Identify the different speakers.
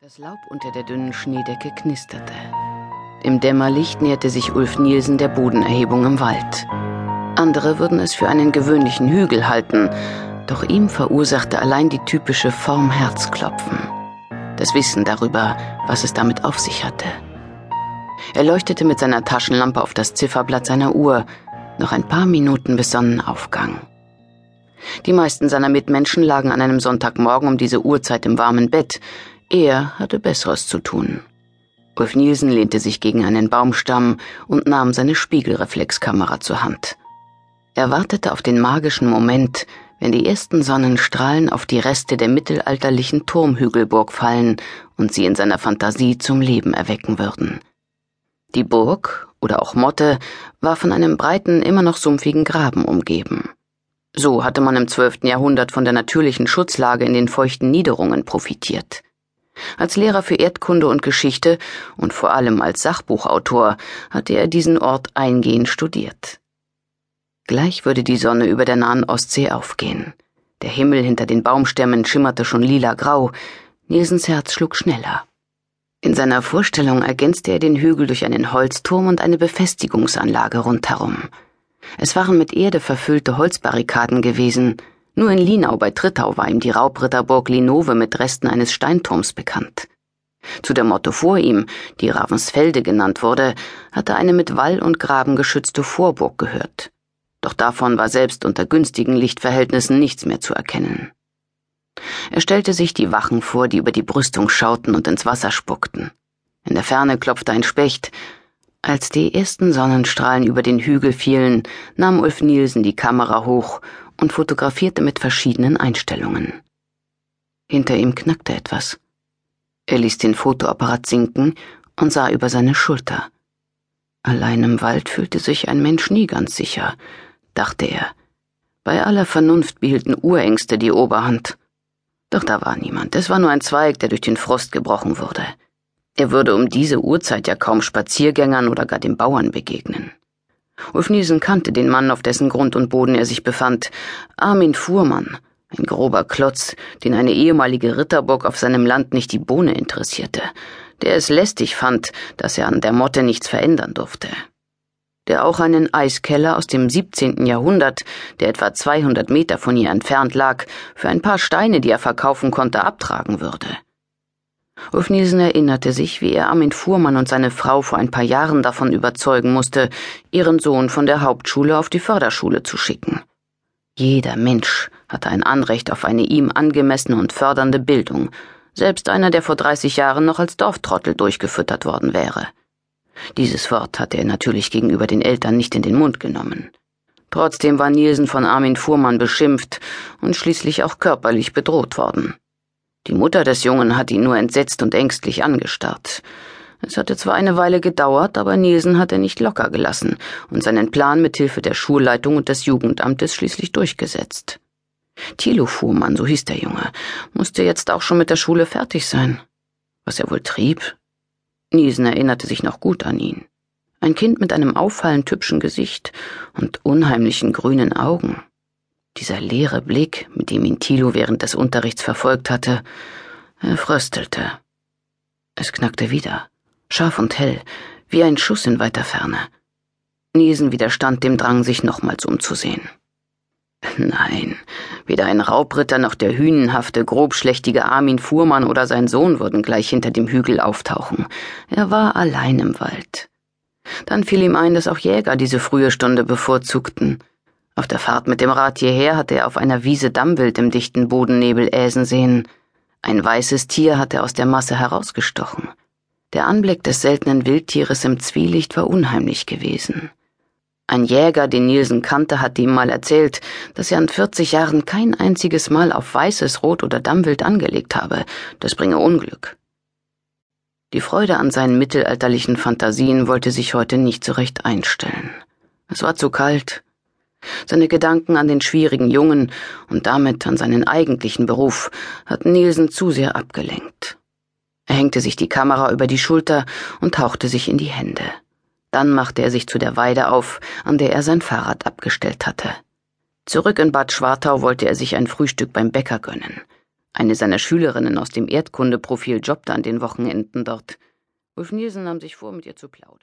Speaker 1: Das Laub unter der dünnen Schneedecke knisterte. Im Dämmerlicht näherte sich Ulf Nielsen der Bodenerhebung im Wald. Andere würden es für einen gewöhnlichen Hügel halten, doch ihm verursachte allein die typische Form Herzklopfen. Das Wissen darüber, was es damit auf sich hatte. Er leuchtete mit seiner Taschenlampe auf das Zifferblatt seiner Uhr, noch ein paar Minuten bis Sonnenaufgang. Die meisten seiner Mitmenschen lagen an einem Sonntagmorgen um diese Uhrzeit im warmen Bett, er hatte Besseres zu tun. Ulf Nielsen lehnte sich gegen einen Baumstamm und nahm seine Spiegelreflexkamera zur Hand. Er wartete auf den magischen Moment, wenn die ersten Sonnenstrahlen auf die Reste der mittelalterlichen Turmhügelburg fallen und sie in seiner Fantasie zum Leben erwecken würden. Die Burg, oder auch Motte, war von einem breiten, immer noch sumpfigen Graben umgeben. So hatte man im zwölften Jahrhundert von der natürlichen Schutzlage in den feuchten Niederungen profitiert. Als Lehrer für Erdkunde und Geschichte und vor allem als Sachbuchautor hatte er diesen Ort eingehend studiert. Gleich würde die Sonne über der nahen Ostsee aufgehen. Der Himmel hinter den Baumstämmen schimmerte schon lila-grau. Nielsens Herz schlug schneller. In seiner Vorstellung ergänzte er den Hügel durch einen Holzturm und eine Befestigungsanlage rundherum. Es waren mit Erde verfüllte Holzbarrikaden gewesen, nur in Linau bei Trittau war ihm die Raubritterburg Linove mit Resten eines Steinturms bekannt. Zu der Motto vor ihm, die Ravensfelde genannt wurde, hatte eine mit Wall und Graben geschützte Vorburg gehört. Doch davon war selbst unter günstigen Lichtverhältnissen nichts mehr zu erkennen. Er stellte sich die Wachen vor, die über die Brüstung schauten und ins Wasser spuckten. In der Ferne klopfte ein Specht. Als die ersten Sonnenstrahlen über den Hügel fielen, nahm Ulf Nielsen die Kamera hoch und fotografierte mit verschiedenen Einstellungen. Hinter ihm knackte etwas. Er ließ den Fotoapparat sinken und sah über seine Schulter. Allein im Wald fühlte sich ein Mensch nie ganz sicher, dachte er. Bei aller Vernunft behielten Urängste die Oberhand. Doch da war niemand, es war nur ein Zweig, der durch den Frost gebrochen wurde. Er würde um diese Uhrzeit ja kaum Spaziergängern oder gar den Bauern begegnen. Ulf Niesen kannte den Mann, auf dessen Grund und Boden er sich befand. Armin Fuhrmann, ein grober Klotz, den eine ehemalige Ritterburg auf seinem Land nicht die Bohne interessierte, der es lästig fand, dass er an der Motte nichts verändern durfte. Der auch einen Eiskeller aus dem 17. Jahrhundert, der etwa 200 Meter von ihr entfernt lag, für ein paar Steine, die er verkaufen konnte, abtragen würde. Ulf Nielsen erinnerte sich, wie er Armin Fuhrmann und seine Frau vor ein paar Jahren davon überzeugen musste, ihren Sohn von der Hauptschule auf die Förderschule zu schicken. Jeder Mensch hatte ein Anrecht auf eine ihm angemessene und fördernde Bildung, selbst einer, der vor 30 Jahren noch als Dorftrottel durchgefüttert worden wäre. Dieses Wort hatte er natürlich gegenüber den Eltern nicht in den Mund genommen. Trotzdem war Nielsen von Armin Fuhrmann beschimpft und schließlich auch körperlich bedroht worden. Die Mutter des Jungen hat ihn nur entsetzt und ängstlich angestarrt. Es hatte zwar eine Weile gedauert, aber Nielsen hatte nicht locker gelassen und seinen Plan mit Hilfe der Schulleitung und des Jugendamtes schließlich durchgesetzt. Thilo Fuhrmann, so hieß der Junge, musste jetzt auch schon mit der Schule fertig sein. Was er wohl trieb? Nielsen erinnerte sich noch gut an ihn. Ein Kind mit einem auffallend hübschen Gesicht und unheimlichen grünen Augen. Dieser leere Blick, mit dem ihn Thilo während des Unterrichts verfolgt hatte, er fröstelte. Es knackte wieder, scharf und hell, wie ein Schuss in weiter Ferne. Niesen widerstand dem Drang, sich nochmals umzusehen. Nein, weder ein Raubritter noch der hünenhafte, grobschlächtige Armin Fuhrmann oder sein Sohn würden gleich hinter dem Hügel auftauchen. Er war allein im Wald. Dann fiel ihm ein, dass auch Jäger diese frühe Stunde bevorzugten. Auf der Fahrt mit dem Rad hierher hatte er auf einer Wiese Dammwild im dichten Bodennebel äsen sehen. Ein weißes Tier hatte aus der Masse herausgestochen. Der Anblick des seltenen Wildtieres im Zwielicht war unheimlich gewesen. Ein Jäger, den Nielsen kannte, hatte ihm mal erzählt, dass er in 40 Jahren kein einziges Mal auf weißes Rot oder Dammwild angelegt habe. Das bringe Unglück. Die Freude an seinen mittelalterlichen Fantasien wollte sich heute nicht so recht einstellen. Es war zu kalt, seine Gedanken an den schwierigen Jungen und damit an seinen eigentlichen Beruf hatten Nielsen zu sehr abgelenkt. Er hängte sich die Kamera über die Schulter und tauchte sich in die Hände. Dann machte er sich zu der Weide auf, an der er sein Fahrrad abgestellt hatte. Zurück in Bad Schwartau wollte er sich ein Frühstück beim Bäcker gönnen. Eine seiner Schülerinnen aus dem Erdkundeprofil jobbte an den Wochenenden dort. Ulf Nielsen nahm sich vor, mit ihr zu plaudern.